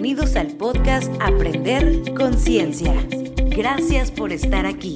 Bienvenidos al podcast Aprender Conciencia. Gracias por estar aquí.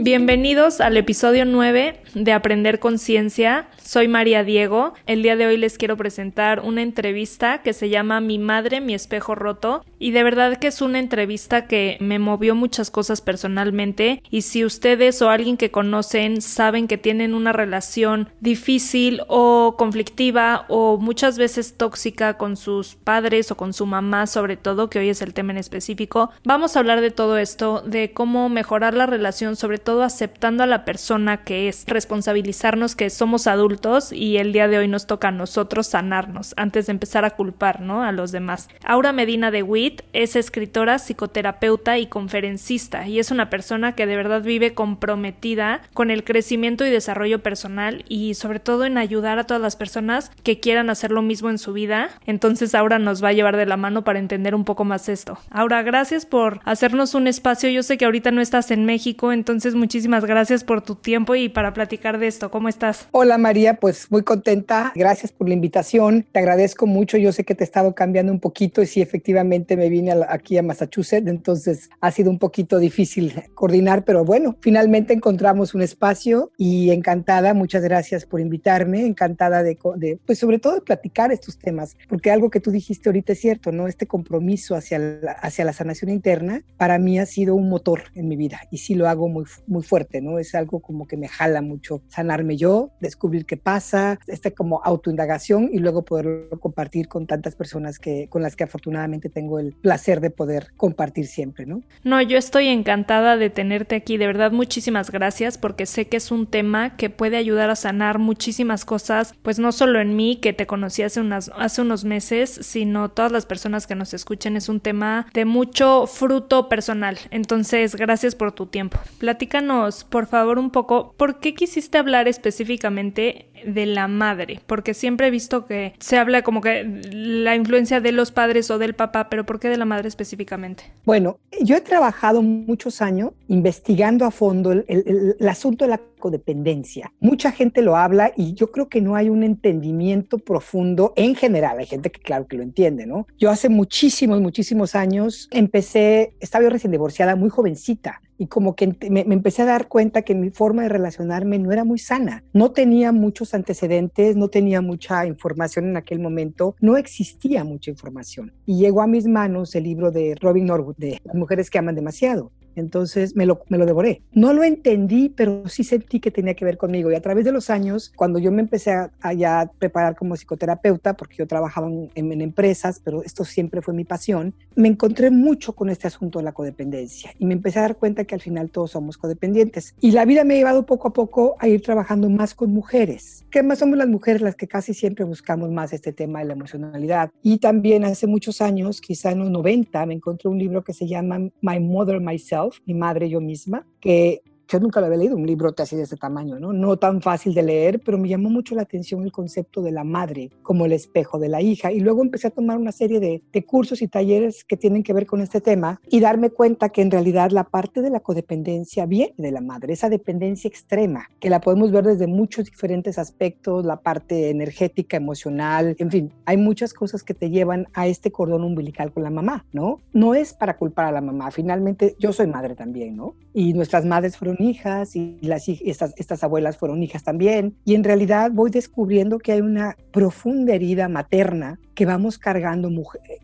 Bienvenidos al episodio 9 de Aprender Conciencia. Soy María Diego. El día de hoy les quiero presentar una entrevista que se llama Mi madre, mi espejo roto. Y de verdad que es una entrevista que me movió muchas cosas personalmente. Y si ustedes o alguien que conocen saben que tienen una relación difícil o conflictiva o muchas veces tóxica con sus padres o con su mamá, sobre todo, que hoy es el tema en específico, vamos a hablar de todo esto, de cómo mejorar la relación, sobre todo aceptando a la persona que es, responsabilizarnos que somos adultos y el día de hoy nos toca a nosotros sanarnos antes de empezar a culpar, ¿no? A los demás. Aura Medina de Witt es escritora, psicoterapeuta y conferencista y es una persona que de verdad vive comprometida con el crecimiento y desarrollo personal y sobre todo en ayudar a todas las personas que quieran hacer lo mismo en su vida. Entonces Aura nos va a llevar de la mano para entender un poco más esto. Aura, gracias por hacernos un espacio. Yo sé que ahorita no estás en México, entonces muchísimas gracias por tu tiempo y para platicar de esto. ¿Cómo estás? Hola María pues muy contenta. Gracias por la invitación. Te agradezco mucho. Yo sé que te he estado cambiando un poquito y sí, efectivamente me vine aquí a Massachusetts, entonces ha sido un poquito difícil coordinar, pero bueno, finalmente encontramos un espacio y encantada. Muchas gracias por invitarme. Encantada de, pues sobre todo de platicar estos temas, porque algo que tú dijiste ahorita es cierto, ¿no? Este compromiso hacia la, hacia la sanación interna para mí ha sido un motor en mi vida y sí lo hago muy, muy fuerte, ¿no? Es algo como que me jala mucho sanarme yo, descubrir qué pasa, este como autoindagación y luego poderlo compartir con tantas personas que, con las que afortunadamente tengo el placer de poder compartir siempre, ¿no? No, yo estoy encantada de tenerte aquí, de verdad muchísimas gracias porque sé que es un tema que puede ayudar a sanar muchísimas cosas, pues no solo en mí que te conocí hace, unas, hace unos meses, sino todas las personas que nos escuchen, es un tema de mucho fruto personal. Entonces, gracias por tu tiempo. Platícanos, por favor, un poco, ¿por qué quisiste hablar específicamente de la madre, porque siempre he visto que se habla como que la influencia de los padres o del papá, pero ¿por qué de la madre específicamente? Bueno, yo he trabajado muchos años investigando a fondo el, el asunto de la codependencia. Mucha gente lo habla y yo creo que no hay un entendimiento profundo en general. Hay gente que claro que lo entiende, ¿no? Yo hace muchísimos, muchísimos años empecé, estaba yo recién divorciada, muy jovencita y como que me, empecé a dar cuenta que mi forma de relacionarme no era muy sana. No tenía antecedentes, no tenía mucha información en aquel momento, no existía mucha información. Y llegó a mis manos el libro de Robin Norwood, de mujeres que aman demasiado. Entonces me lo, me lo devoré. No lo entendí, pero sí sentí que tenía que ver conmigo. Y a través de los años, cuando yo me empecé a, ya preparar como psicoterapeuta, porque yo trabajaba en, en, empresas, pero esto siempre fue mi pasión, me encontré mucho con este asunto de la codependencia. Y me empecé a dar cuenta que al final todos somos codependientes. Y la vida me ha llevado poco a poco a ir trabajando más con mujeres, que más somos las mujeres las que casi siempre buscamos más este tema de la emocionalidad. Y también hace muchos años, quizá en los 90, me encontré un libro que se llama My Mother, Myself mi madre yo misma, que yo nunca lo había leído, un libro así de ese tamaño, ¿no? No tan fácil de leer, pero me llamó mucho la atención el concepto de la madre como el espejo de la hija. Y luego empecé a tomar una serie de, de cursos y talleres que tienen que ver con este tema y darme cuenta que en realidad la parte de la codependencia viene de la madre, esa dependencia extrema, que la podemos ver desde muchos diferentes aspectos, la parte energética, emocional, en fin, hay muchas cosas que te llevan a este cordón umbilical con la mamá, ¿no? No es para culpar a la mamá, finalmente yo soy madre también, ¿no? Y nuestras madres fueron hijas y las, estas, estas abuelas fueron hijas también. Y en realidad voy descubriendo que hay una profunda herida materna que vamos cargando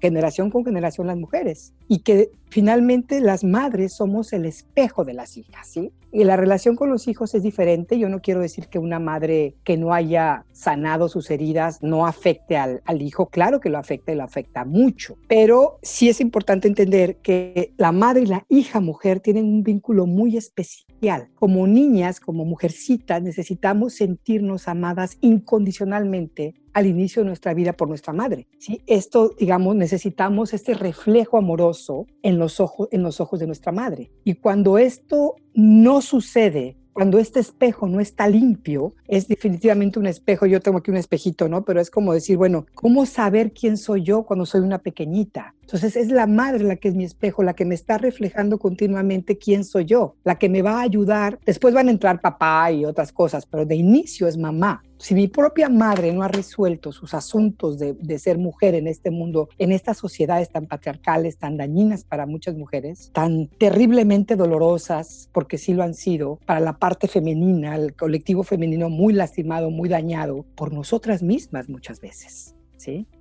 generación con generación las mujeres y que finalmente las madres somos el espejo de las hijas, ¿sí? Y la relación con los hijos es diferente. Yo no quiero decir que una madre que no haya sanado sus heridas no afecte al, al hijo. Claro que lo afecta y lo afecta mucho. Pero sí es importante entender que la madre y la hija mujer tienen un vínculo muy especial. Como niñas, como mujercitas, necesitamos sentirnos amadas incondicionalmente al inicio de nuestra vida por nuestra madre. ¿sí? Esto, digamos, necesitamos este reflejo amoroso en los, ojos, en los ojos de nuestra madre. Y cuando esto no sucede, cuando este espejo no está limpio, es definitivamente un espejo, yo tengo aquí un espejito, ¿no? Pero es como decir, bueno, ¿cómo saber quién soy yo cuando soy una pequeñita? Entonces es la madre la que es mi espejo, la que me está reflejando continuamente quién soy yo, la que me va a ayudar. Después van a entrar papá y otras cosas, pero de inicio es mamá. Si mi propia madre no ha resuelto sus asuntos de, ser mujer en este mundo, en estas sociedades tan patriarcales, tan dañinas para muchas mujeres, tan terriblemente dolorosas, porque sí lo han sido, para la parte femenina, el colectivo femenino muy lastimado, muy dañado por nosotras mismas muchas veces.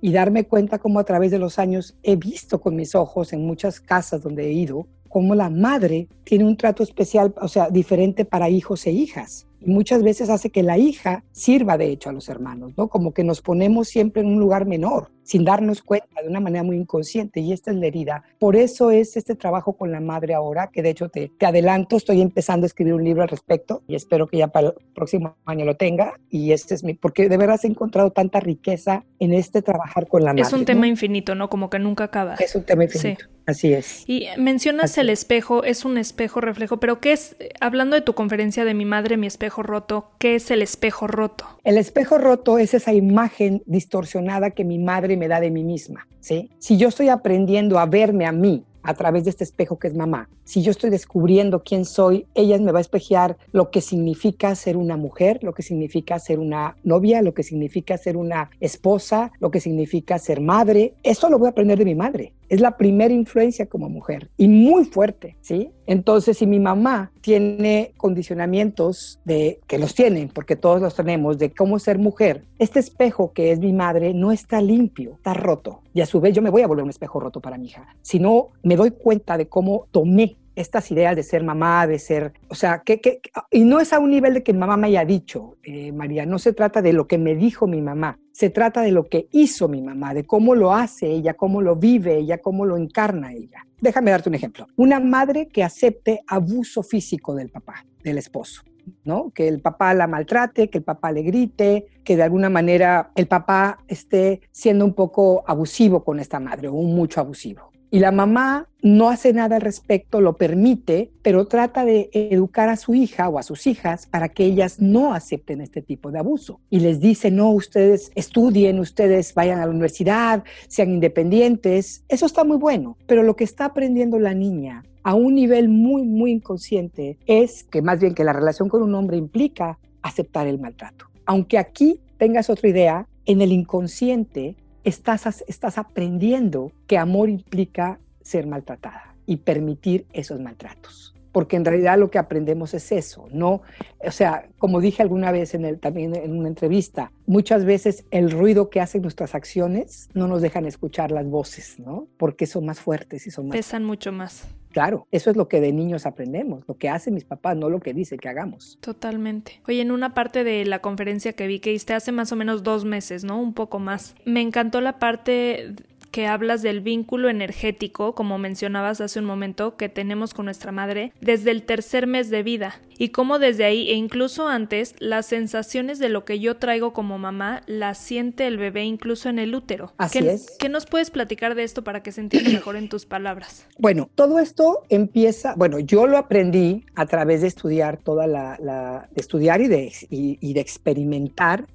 Y darme cuenta cómo a través de los años he visto con mis ojos en muchas casas donde he ido, cómo la madre tiene un trato especial, o sea, diferente para hijos e hijas y muchas veces hace que la hija sirva de hecho a los hermanos, ¿no? Como que nos ponemos siempre en un lugar menor, sin darnos cuenta de una manera muy inconsciente y esta es la herida. Por eso es este trabajo con la madre ahora, que de hecho te, te adelanto, estoy empezando a escribir un libro al respecto y espero que ya para el próximo año lo tenga y este es mi, porque de verdad he encontrado tanta riqueza en este trabajar con la madre. Es un tema infinito, ¿no? Como que nunca acaba. Es un tema infinito. Sí. Así es. Y mencionas Así el espejo, es un espejo reflejo, pero ¿qué es, hablando de tu conferencia de mi madre, mi espejo roto, qué es el espejo roto? El espejo roto es esa imagen distorsionada que mi madre me da de mí misma, ¿sí? Si yo estoy aprendiendo a verme a mí a través de este espejo que es mamá. Si yo estoy descubriendo quién soy, ella me va a espejear lo que significa ser una mujer, lo que significa ser una novia, lo que significa ser una esposa, lo que significa ser madre. Eso lo voy a aprender de mi madre. Es la primera influencia como mujer y muy fuerte, ¿sí? Entonces, si mi mamá tiene condicionamientos de que los tienen, porque todos los tenemos, de cómo ser mujer, este espejo que es mi madre no está limpio, está roto. Y a su vez yo me voy a volver un espejo roto para mi hija. Si no, me doy cuenta de cómo tomé estas ideas de ser mamá, de ser, o sea, que, que, y no es a un nivel de que mamá me haya dicho, eh, María, no se trata de lo que me dijo mi mamá, se trata de lo que hizo mi mamá, de cómo lo hace ella, cómo lo vive ella, cómo lo encarna ella. Déjame darte un ejemplo. Una madre que acepte abuso físico del papá, del esposo. ¿no? Que el papá la maltrate, que el papá le grite, que de alguna manera el papá esté siendo un poco abusivo con esta madre o un mucho abusivo. Y la mamá no hace nada al respecto, lo permite, pero trata de educar a su hija o a sus hijas para que ellas no acepten este tipo de abuso. Y les dice, no, ustedes estudien, ustedes vayan a la universidad, sean independientes. Eso está muy bueno, pero lo que está aprendiendo la niña a un nivel muy, muy inconsciente es que más bien que la relación con un hombre implica aceptar el maltrato. Aunque aquí tengas otra idea, en el inconsciente estás, estás aprendiendo que amor implica ser maltratada y permitir esos maltratos. Porque en realidad lo que aprendemos es eso, ¿no? O sea, como dije alguna vez en el, también en una entrevista, muchas veces el ruido que hacen nuestras acciones no nos dejan escuchar las voces, ¿no? Porque son más fuertes y son más... Pesan mucho más. Claro, eso es lo que de niños aprendemos, lo que hacen mis papás, no lo que dicen que hagamos. Totalmente. Oye, en una parte de la conferencia que vi que diste hace más o menos dos meses, ¿no? Un poco más. Me encantó la parte que hablas del vínculo energético, como mencionabas hace un momento, que tenemos con nuestra madre desde el tercer mes de vida y cómo desde ahí e incluso antes las sensaciones de lo que yo traigo como mamá las siente el bebé incluso en el útero. Así ¿Qué, es. ¿Qué nos puedes platicar de esto para que se entienda mejor en tus palabras? Bueno, todo esto empieza, bueno, yo lo aprendí a través de estudiar toda la, la de estudiar y de, y, y de experimentar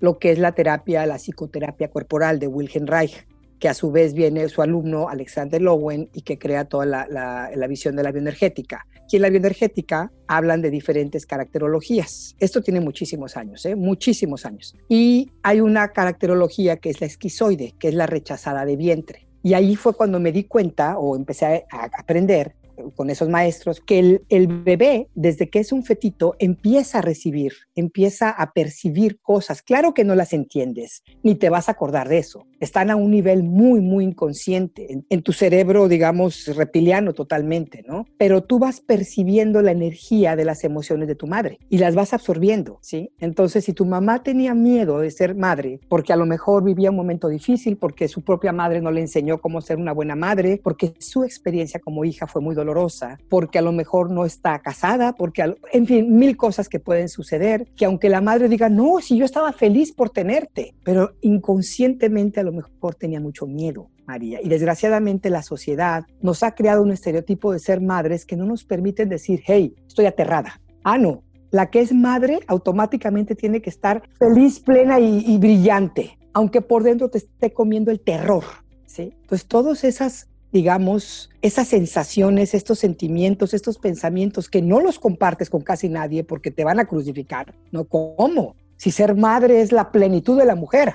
lo que es la terapia, la psicoterapia corporal de Wilhelm Reich que a su vez viene su alumno Alexander Lowen y que crea toda la, la, visión de la bioenergética. Y en la bioenergética hablan de diferentes caracterologías. Esto tiene muchísimos años, ¿eh? muchísimos años. Y hay una caracterología que es la esquizoide, que es la rechazada de vientre. Y ahí fue cuando me di cuenta o empecé a, a aprender con esos maestros, que el, el, bebé, desde que es un fetito, empieza a recibir, empieza a percibir cosas. Claro que no las entiendes, ni te vas a acordar de eso. Están a un nivel muy, muy inconsciente, en, tu cerebro, digamos, reptiliano totalmente, ¿no? Pero tú vas percibiendo la energía de las emociones de tu madre y las vas absorbiendo, ¿sí? Entonces, si tu mamá tenía miedo de ser madre, porque a lo mejor vivía un momento difícil, porque su propia madre no le enseñó cómo ser una buena madre, porque su experiencia como hija fue muy dolorosa, porque a lo mejor no está casada, porque, en fin, mil cosas que pueden suceder, que aunque la madre diga, no, si yo estaba feliz por tenerte, pero inconscientemente a lo mejor tenía mucho miedo. María. Y desgraciadamente la sociedad nos ha creado un estereotipo de ser madres que no nos permiten decir, hey, estoy aterrada. Ah, no. La que es madre automáticamente tiene que estar feliz, plena y, brillante, aunque por dentro te esté comiendo el terror ¿sí? Entonces, todas esas digamos, esas sensaciones, estos sentimientos, estos pensamientos que no los compartes con casi nadie porque te van a crucificar, ¿no? ¿Cómo? Si ser madre es la plenitud de la mujer.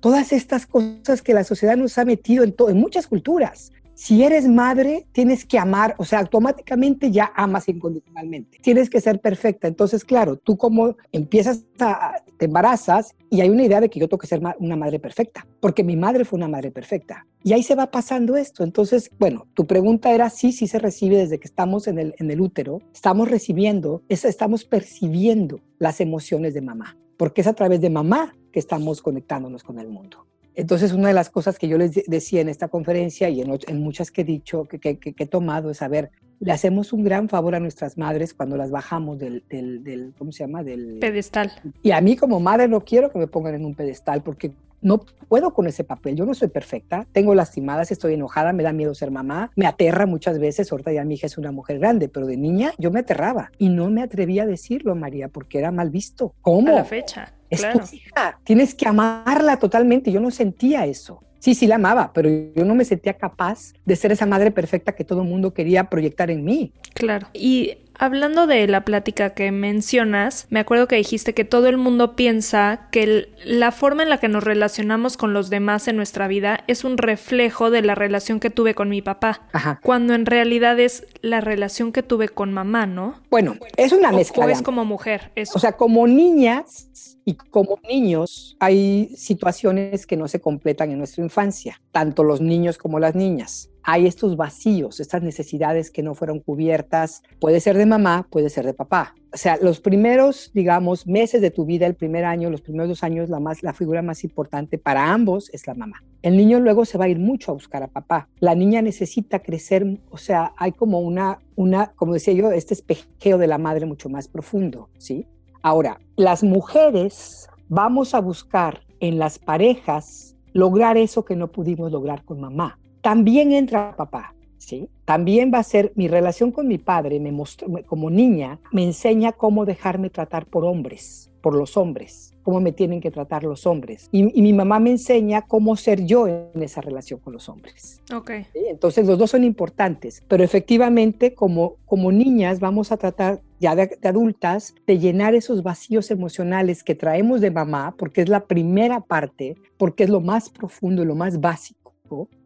Todas estas cosas que la sociedad nos ha metido en, en muchas culturas si eres madre, tienes que amar, o sea, automáticamente ya amas incondicionalmente. Tienes que ser perfecta. Entonces, claro, tú como empiezas a, te embarazas y hay una idea de que yo tengo que ser una madre perfecta, porque mi madre fue una madre perfecta. Y ahí se va pasando esto. Entonces, bueno, tu pregunta era sí, sí se recibe desde que estamos en el, en el útero, estamos recibiendo, estamos percibiendo las emociones de mamá, porque es a través de mamá que estamos conectándonos con el mundo. Entonces, una de las cosas que yo les decía en esta conferencia y en, muchas que he dicho, que, que, he tomado, es saber, le hacemos un gran favor a nuestras madres cuando las bajamos del, del, ¿cómo se llama? Del pedestal. Y a mí como madre no quiero que me pongan en un pedestal porque no puedo con ese papel. Yo no soy perfecta, tengo lastimadas, estoy enojada, me da miedo ser mamá, me aterra muchas veces. Ahorita ya mi hija es una mujer grande, pero de niña yo me aterraba y no me atrevía a decirlo, María, porque era mal visto. ¿Cómo? A la fecha. Es tu hija, tienes que amarla totalmente. Yo no sentía eso. Sí, sí la amaba, pero yo no me sentía capaz de ser esa madre perfecta que todo el mundo quería proyectar en mí. Claro. Y Hablando de la plática que mencionas, me acuerdo que dijiste que todo el mundo piensa que la forma en la que nos relacionamos con los demás en nuestra vida es un reflejo de la relación que tuve con mi papá, Ajá. cuando en realidad es la relación que tuve con mamá, ¿no? Bueno, es una mezcla. O, es como mujer. O sea, como niñas y como niños hay situaciones que no se completan en nuestra infancia, tanto los niños como las niñas hay estos vacíos, estas necesidades que no fueron cubiertas, puede ser de mamá, puede ser de papá. O sea, los primeros, digamos, meses de tu vida, el primer año, los primeros dos años, la, más, la figura más importante para ambos es la mamá. El niño luego se va a ir mucho a buscar a papá. La niña necesita crecer, o sea, hay como una, una como decía yo, este espejeo de la madre mucho más profundo, ¿sí? Ahora, las mujeres vamos a buscar en las parejas lograr eso que no pudimos lograr con mamá también entra papá, ¿sí? También va a ser mi relación con mi padre, me mostró, como niña, me enseña cómo dejarme tratar por hombres, por los hombres, cómo me tienen que tratar los hombres. Y, mi mamá me enseña cómo ser yo en esa relación con los hombres. Ok. Entonces los dos son importantes, pero efectivamente como, como niñas vamos a tratar ya de, de, adultas, de llenar esos vacíos emocionales que traemos de mamá, porque es la primera parte, porque es lo más profundo y lo más básico,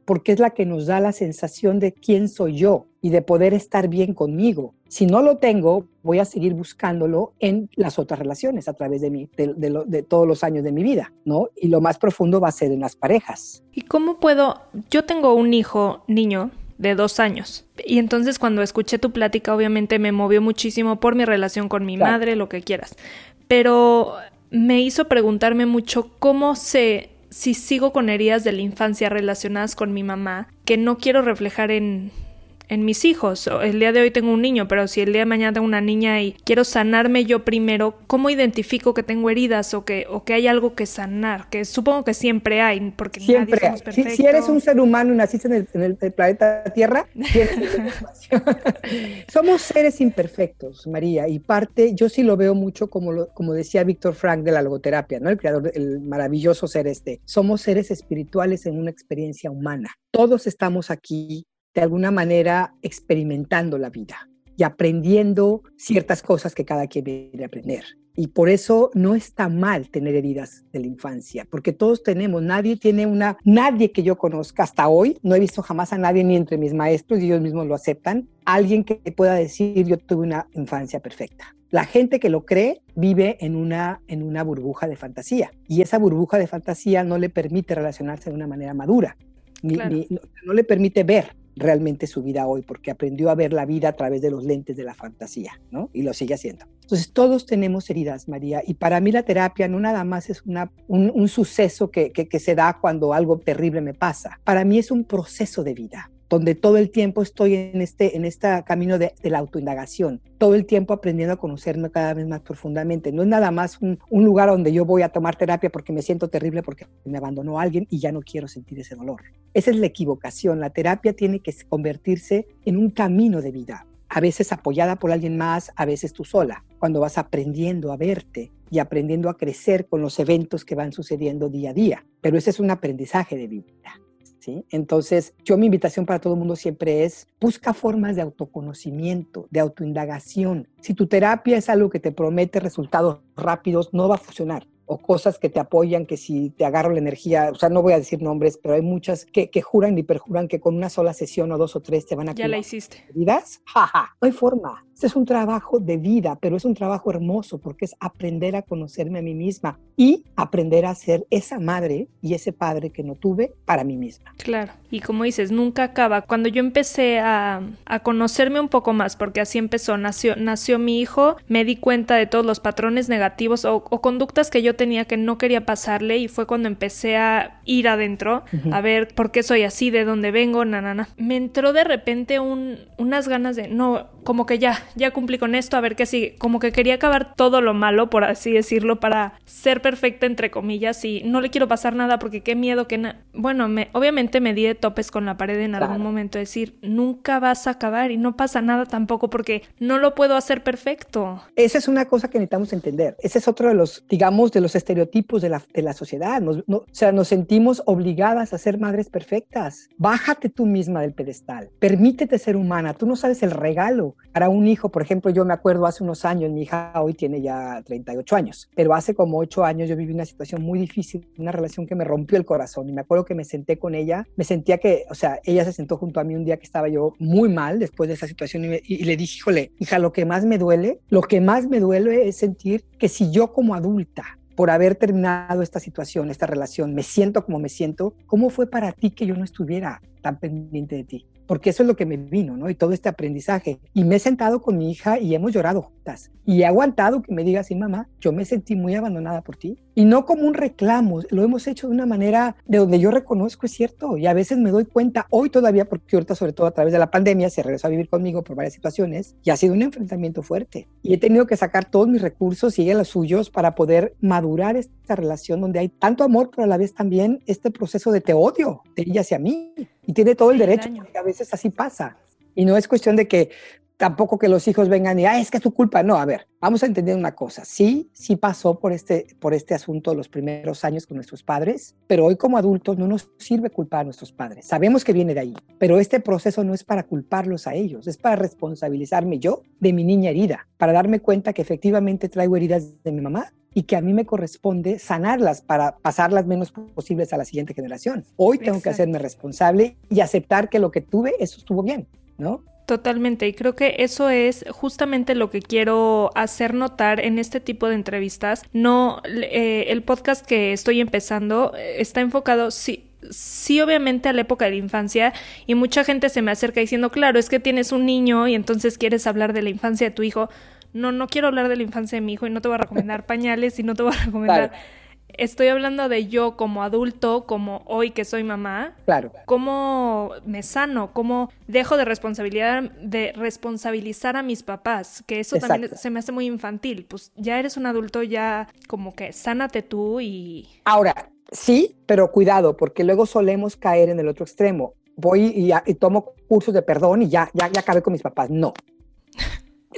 porque es la que nos da la sensación de quién soy yo y de poder estar bien conmigo. Si no lo tengo, voy a seguir buscándolo en las otras relaciones a través de, mí, de, todos los años de mi vida, ¿no? Y lo más profundo va a ser en las parejas. ¿Y cómo puedo? Yo tengo un hijo, niño, de dos años. Y entonces cuando escuché tu plática, obviamente me movió muchísimo por mi relación con mi madre, lo que quieras. Pero me hizo preguntarme mucho cómo se si sigo con heridas de la infancia relacionadas con mi mamá que no quiero reflejar en, en mis hijos. El día de hoy tengo un niño, pero si el día de mañana tengo una niña y quiero sanarme yo primero, ¿cómo identifico que tengo heridas o que, o que hay algo que sanar? Que supongo que siempre hay, porque siempre nadie somos perfectos. Si, eres un ser humano y naciste en el, planeta Tierra, somos seres imperfectos, María, y parte, yo sí lo veo mucho como, lo, como decía Víctor Frank de la logoterapia, ¿no? el creador del maravilloso ser este. Somos seres espirituales en una experiencia humana. Todos estamos aquí de alguna manera experimentando la vida y aprendiendo ciertas cosas que cada quien viene a aprender. Y por eso no está mal tener heridas de la infancia, porque todos tenemos, nadie tiene una, nadie que yo conozca hasta hoy, no he visto jamás a nadie ni entre mis maestros, y ellos mismos lo aceptan, alguien que pueda decir yo tuve una infancia perfecta. La gente que lo cree vive en una, en una burbuja de fantasía y esa burbuja de fantasía no le permite relacionarse de una manera madura, ni, no le permite ver realmente su vida hoy, porque aprendió a ver la vida a través de los lentes de la fantasía, ¿no? Y lo sigue haciendo. Entonces, todos tenemos heridas, María, y para mí la terapia no nada más es una, un, suceso que, que, se da cuando algo terrible me pasa. Para mí es un proceso de vida donde todo el tiempo estoy en este, en este camino de, la autoindagación, todo el tiempo aprendiendo a conocerme cada vez más profundamente. No es nada más un, un, lugar donde yo voy a tomar terapia porque me siento terrible porque me abandonó alguien y ya no quiero sentir ese dolor. Esa es la equivocación. La terapia tiene que convertirse en un camino de vida, a veces apoyada por alguien más, a veces tú sola, cuando vas aprendiendo a verte y aprendiendo a crecer con los eventos que van sucediendo día a día. Pero ese es un aprendizaje de vida. ¿Sí? Entonces, yo mi invitación para todo el mundo siempre es, busca formas de autoconocimiento, de autoindagación. Si tu terapia es algo que te promete resultados rápidos, no va a funcionar o cosas que te apoyan, que si te agarro la energía, o sea, no voy a decir nombres, pero hay muchas que, que juran y perjuran que con una sola sesión o dos o tres te van a... Ya la hiciste. ¿Vidas? Jaja, no hay forma. Este es un trabajo de vida, pero es un trabajo hermoso porque es aprender a conocerme a mí misma y aprender a ser esa madre y ese padre que no tuve para mí misma. Claro, y como dices, nunca acaba. Cuando yo empecé a, a conocerme un poco más, porque así empezó, nació, nació mi hijo, me di cuenta de todos los patrones negativos o, o conductas que yo tenía que no quería pasarle y fue cuando empecé a ir adentro, uh -huh. a ver por qué soy así, de dónde vengo, na, na, na. Me entró de repente un, unas ganas de, no, como que ya, ya cumplí con esto, a ver qué sigue. Como que quería acabar todo lo malo, por así decirlo, para ser perfecta, entre comillas, y no le quiero pasar nada porque qué miedo que... bueno, me, obviamente me di de topes con la pared en claro. algún momento, decir, nunca vas a acabar y no pasa nada tampoco porque no lo puedo hacer perfecto. Esa es una cosa que necesitamos entender. Ese es otro de los, digamos, de los estereotipos de la, de la sociedad. Nos, no, o sea, nos sentimos obligadas a ser madres perfectas. Bájate tú misma del pedestal. Permítete ser humana. Tú no sabes el regalo para un hijo, por ejemplo, yo me acuerdo hace unos años, mi hija hoy tiene ya 38 años, pero hace como 8 años yo viví una situación muy difícil, una relación que me rompió el corazón y me acuerdo que me senté con ella, me sentía que, o sea, ella se sentó junto a mí un día que estaba yo muy mal después de esa situación y, me, y le dije, híjole, hija, lo que más me duele, lo que más me duele es sentir que si yo como adulta por haber terminado esta situación, esta relación, me siento como me siento, ¿cómo fue para ti que yo no estuviera tan pendiente de ti? Porque eso es lo que me vino, ¿no? Y todo este aprendizaje. Y me he sentado con mi hija y hemos llorado juntas. Y he aguantado que me diga así, mamá, yo me sentí muy abandonada por ti. Y no como un reclamo, lo hemos hecho de una manera de donde yo reconozco es cierto. Y a veces me doy cuenta, hoy todavía, porque ahorita sobre todo a través de la pandemia se regresó a vivir conmigo por varias situaciones y ha sido un enfrentamiento fuerte. Y he tenido que sacar todos mis recursos y ella los suyos para poder madurar esta relación donde hay tanto amor, pero a la vez también este proceso de te odio de ella hacia mí. Y tiene todo sí, el derecho, porque a veces así pasa. Y no es cuestión de que tampoco que los hijos vengan y, ah, es que es tu culpa. No, a ver, vamos a entender una cosa. Sí, sí pasó por este, por este asunto los primeros años con nuestros padres, pero hoy como adultos no nos sirve culpar a nuestros padres. Sabemos que viene de ahí, pero este proceso no es para culparlos a ellos, es para responsabilizarme yo de mi niña herida, para darme cuenta que efectivamente traigo heridas de mi mamá y que a mí me corresponde sanarlas para pasarlas menos posibles a la siguiente generación. Hoy tengo Exacto. que hacerme responsable y aceptar que lo que tuve, eso estuvo bien, ¿no? Totalmente, y creo que eso es justamente lo que quiero hacer notar en este tipo de entrevistas. No, eh, el podcast que estoy empezando está enfocado, sí, sí obviamente a la época de la infancia y mucha gente se me acerca diciendo, claro, es que tienes un niño y entonces quieres hablar de la infancia de tu hijo. No, no quiero hablar de la infancia de mi hijo y no te voy a recomendar pañales y no te voy a recomendar... Estoy hablando de yo como adulto, como hoy que soy mamá. Claro. Cómo me sano, cómo dejo de responsabilidad, de responsabilizar a mis papás, que eso Exacto. también se me hace muy infantil. Pues ya eres un adulto, ya como que sánate tú y. Ahora, sí, pero cuidado, porque luego solemos caer en el otro extremo. Voy y, y tomo cursos de perdón y ya, ya, ya acabé con mis papás. No.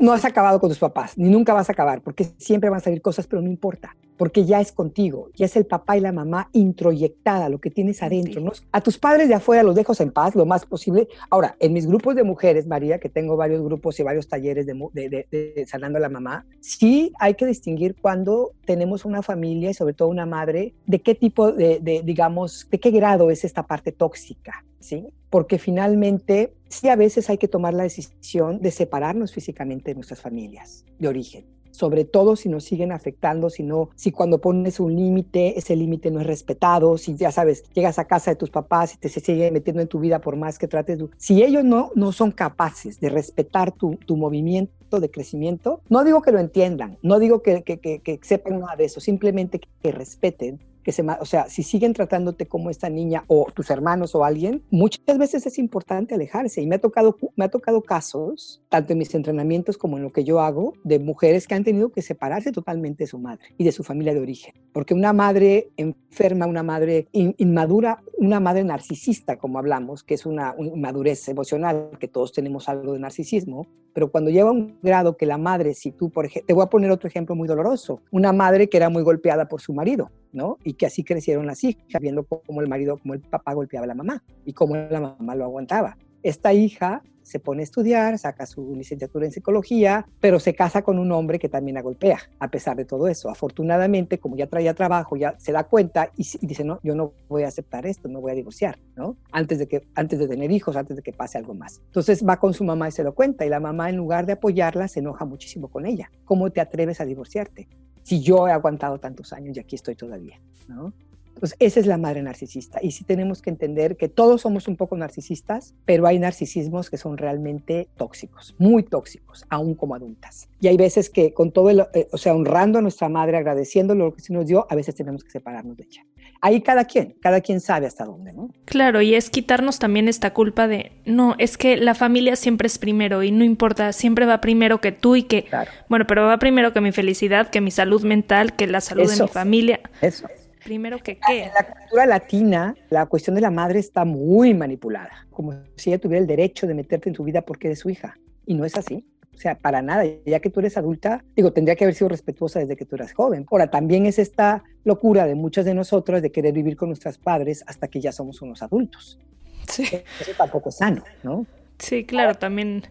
No has acabado con tus papás, ni nunca vas a acabar, porque siempre van a salir cosas, pero no importa porque ya es contigo, ya es el papá y la mamá introyectada, lo que tienes adentro. ¿no? A tus padres de afuera los dejo en paz lo más posible. Ahora, en mis grupos de mujeres, María, que tengo varios grupos y varios talleres de, de, de, de sanando a la mamá, sí hay que distinguir cuando tenemos una familia y sobre todo una madre, de qué tipo de, de digamos, de qué grado es esta parte tóxica. ¿Sí? Porque finalmente sí a veces hay que tomar la decisión de separarnos físicamente de nuestras familias de origen sobre todo si nos siguen afectando, si, no, si cuando pones un límite, ese límite no es respetado, si ya sabes, llegas a casa de tus papás y te se sigue metiendo en tu vida por más que trates, si ellos no, no son capaces de respetar tu, tu movimiento de crecimiento, no digo que lo entiendan, no digo que, que, que, que sepan nada de eso, simplemente que respeten se, o sea, si siguen tratándote como esta niña o tus hermanos o alguien, muchas veces es importante alejarse. Y me ha tocado, me ha tocado casos, tanto en mis entrenamientos como en lo que yo hago, de mujeres que han tenido que separarse totalmente de su madre y de su familia de origen. Porque una madre enferma, una madre in, inmadura, una madre narcisista, como hablamos, que es una inmadurez emocional, que todos tenemos algo de narcisismo, pero cuando lleva un grado que la madre, si tú, por ejemplo, te voy a poner otro ejemplo muy doloroso, una madre que era muy golpeada por su marido, ¿no? Y que así crecieron las hijas, viendo cómo el marido, cómo el papá golpeaba a la mamá y cómo la mamá lo aguantaba. Esta hija se pone a estudiar, saca su licenciatura en psicología, pero se casa con un hombre que también la golpea, a pesar de todo eso. Afortunadamente, como ya traía trabajo, ya se da cuenta y, dice, no, yo no voy a aceptar esto, no voy a divorciar, ¿no? Antes de, que, antes de tener hijos, antes de que pase algo más. Entonces va con su mamá y se lo cuenta, y la mamá, en lugar de apoyarla, se enoja muchísimo con ella. ¿Cómo te atreves a divorciarte? Si yo he aguantado tantos años y aquí estoy todavía, ¿no? Pues esa es la madre narcisista. Y sí tenemos que entender que todos somos un poco narcisistas, pero hay narcisismos que son realmente tóxicos, muy tóxicos, aún como adultas. Y hay veces que con todo el, eh, o sea, honrando a nuestra madre, agradeciendo lo que se nos dio, a veces tenemos que separarnos de ella. Ahí cada quien, cada quien sabe hasta dónde, ¿no? Claro, y es quitarnos también esta culpa de, no, es que la familia siempre es primero y no importa, siempre va primero que tú y que, bueno, pero va primero que mi felicidad, que mi salud mental, que la salud de mi familia. Eso. Primero que qué. En la cultura latina, la cuestión de la madre está muy manipulada, como si ella tuviera el derecho de meterte en tu vida porque eres su hija. Y no es así. O sea, para nada, ya que tú eres adulta, digo, tendría que haber sido respetuosa desde que tú eras joven. Ahora, también es esta locura de muchas de nosotras de querer vivir con nuestros padres hasta que ya somos unos adultos. Sí. Eso tampoco es sano, ¿no? Sí, claro, también,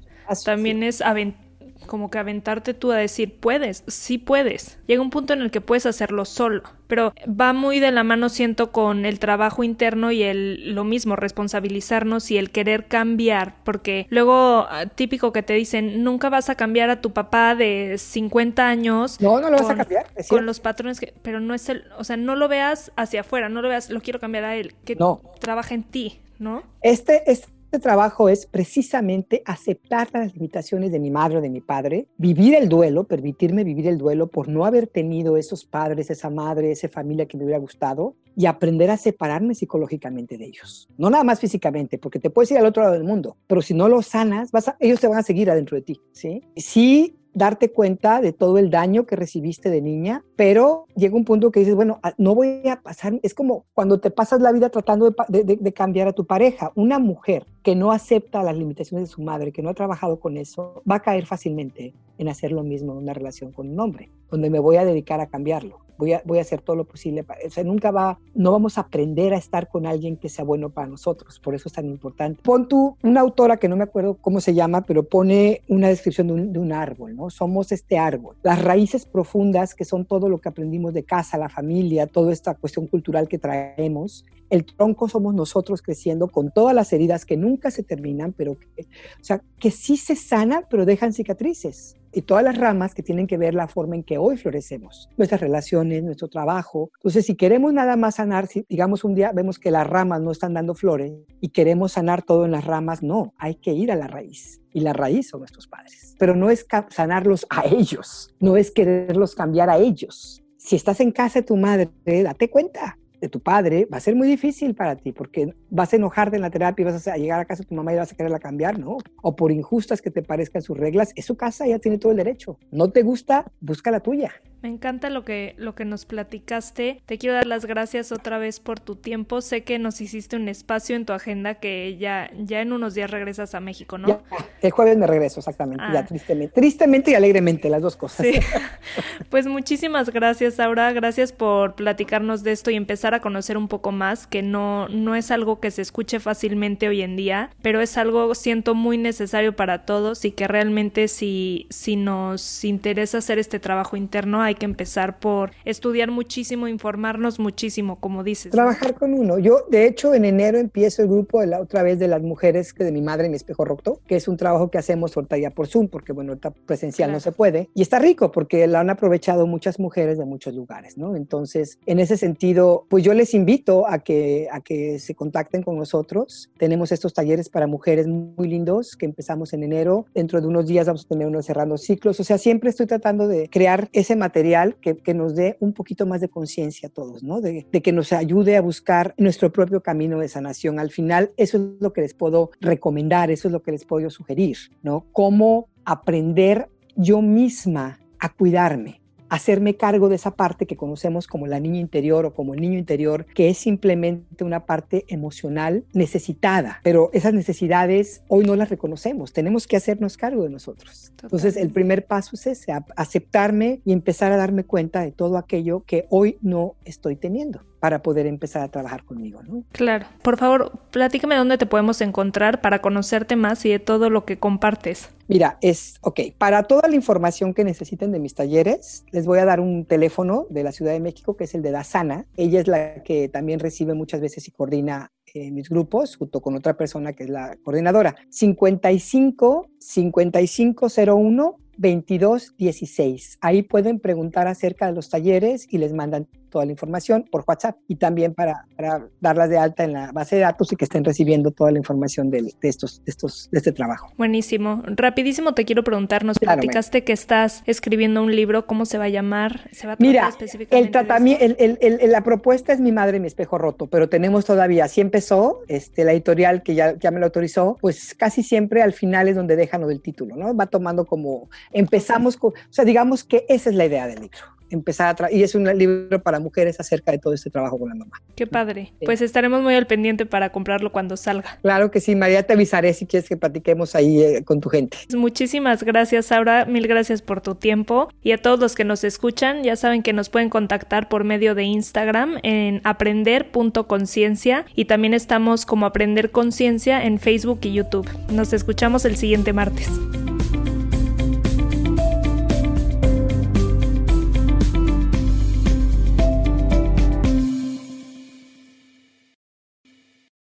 también es aventura como que aventarte tú a decir, puedes, sí puedes. Llega un punto en el que puedes hacerlo solo, pero va muy de la mano, siento, con el trabajo interno y el lo mismo, responsabilizarnos y el querer cambiar, porque luego ah, típico que te dicen, nunca vas a cambiar a tu papá de 50 años. No, no lo vas a cambiar. Con los patrones que, pero no es el, o sea, no lo veas hacia afuera, no lo veas, lo quiero cambiar a él, que no. trabaja en ti. ¿No? Este, este este trabajo es precisamente aceptar las limitaciones de mi madre o de mi padre, vivir el duelo, permitirme vivir el duelo por no haber tenido esos padres, esa madre, esa familia que me hubiera gustado y aprender a separarme psicológicamente de ellos. No nada más físicamente, porque te puedes ir al otro lado del mundo, pero si no lo sanas, vas ellos te van a seguir adentro de ti, ¿sí? Sí darte cuenta de todo el daño que recibiste de niña, pero llega un punto que dices, bueno, ah, no voy a pasar, es como cuando te pasas la vida tratando de, cambiar a tu pareja. Una mujer que no acepta las limitaciones de su madre, que no ha trabajado con eso, va a caer fácilmente en hacer lo mismo en una relación con un hombre, donde me voy a dedicar a cambiarlo voy a, voy a hacer todo lo posible. Para, o sea, nunca va, no vamos a aprender a estar con alguien que sea bueno para nosotros, por eso es tan importante. Pon tú, una autora que no me acuerdo cómo se llama, pero pone una descripción de un, de un árbol, ¿no? Somos este árbol. Las raíces profundas, que son todo lo que aprendimos de casa, la familia, toda esta cuestión cultural que traemos, el tronco somos nosotros creciendo con todas las heridas que nunca se terminan, pero que, o sea, que sí se sanan, pero dejan cicatrices y todas las ramas que tienen que ver la forma en que hoy florecemos, nuestras relaciones, nuestro trabajo. Entonces, si queremos nada más sanar, si digamos un día vemos que las ramas no están dando flores y queremos sanar todo en las ramas, no, hay que ir a la raíz. Y la raíz son nuestros padres. Pero no es sanarlos a ellos, no es quererlos cambiar a ellos. Si estás en casa de tu madre, date cuenta, de tu padre, va a ser muy difícil para ti porque vas a enojarte en la terapia y vas a llegar a casa de tu mamá y vas a quererla cambiar, ¿no? O por injustas que te parezcan sus reglas, es su casa, ella tiene todo el derecho. No te gusta, busca la tuya. Me encanta lo que, lo que nos platicaste. Te quiero dar las gracias otra vez por tu tiempo. Sé que nos hiciste un espacio en tu agenda que ya, ya en unos días regresas a México, ¿no? el jueves me regreso, exactamente. Ya ah. tristemente. Tristemente y alegremente, las dos cosas. Sí. pues muchísimas gracias, Aura. Gracias por platicarnos de esto y empezar a conocer un poco más, que no, no es algo que se escuche fácilmente hoy en día, pero es algo, siento, muy necesario para todos y que realmente si, si nos interesa hacer este trabajo interno hay que empezar por estudiar muchísimo, informarnos muchísimo, como dices. Trabajar con uno. Yo, de hecho, en enero empiezo el grupo de la otra vez de las mujeres que de mi madre, mi espejo roto, que es un trabajo que hacemos ahorita ya por Zoom, porque bueno, ahorita presencial no se puede. Y está rico porque lo han aprovechado muchas mujeres de muchos lugares, ¿no? Entonces, en ese sentido, pues yo les invito a que, a que se contacten con nosotros. Tenemos estos talleres para mujeres muy lindos que empezamos en enero. Dentro de unos días vamos a tener unos cerrando ciclos. O sea, siempre estoy tratando de crear ese material que, nos dé un poquito más de conciencia a todos, ¿no? De, que nos ayude a buscar nuestro propio camino de sanación. Al final, eso es lo que les puedo recomendar, eso es lo que les puedo sugerir, ¿no? Cómo aprender yo misma a cuidarme, hacerme cargo de esa parte que conocemos como la niña interior o como el niño interior, que es simplemente una parte emocional necesitada, pero esas necesidades hoy no las reconocemos, tenemos que hacernos cargo de nosotros. Entonces, el primer paso es ese, aceptarme y empezar a darme cuenta de todo aquello que hoy no estoy teniendo para poder empezar a trabajar conmigo, ¿no? Claro. Por favor, platícame dónde te podemos encontrar para conocerte más y de todo lo que compartes. Mira, es, ok, para toda la información que necesiten de mis talleres, les voy a dar un teléfono de la Ciudad de México, que es el de Dasana. Ella es la que también recibe muchas veces y coordina eh, mis grupos, junto con otra persona que es la coordinadora. 55 5501 2216. Ahí pueden preguntar acerca de los talleres y les mandan toda la información por WhatsApp y también para, para darlas de alta en la base de datos y que estén recibiendo toda la información de, estos, de, estos, de este trabajo. Buenísimo. Rapidísimo te quiero preguntar, nos platicaste que estás escribiendo un libro, ¿cómo se va a llamar? ¿Se va a Mira, el tratamiento, el, el, la propuesta es Mi Madre, Mi Espejo Roto, pero tenemos todavía, así empezó, este, la editorial que ya, ya me lo autorizó, pues casi siempre al final es donde dejan lo del título, ¿no? Va tomando como, empezamos con, o sea, digamos que esa es la idea del libro empezar a y es un libro para mujeres acerca de todo este trabajo con la mamá. Qué padre. Pues estaremos muy al pendiente para comprarlo cuando salga. Claro que sí, María, te avisaré si quieres que platiquemos ahí eh, con tu gente. Muchísimas gracias, Saura. Mil gracias por tu tiempo. Y a todos los que nos escuchan, ya saben que nos pueden contactar por medio de Instagram en aprender.conciencia y también estamos como Aprender Conciencia en Facebook y YouTube. Nos escuchamos el siguiente martes.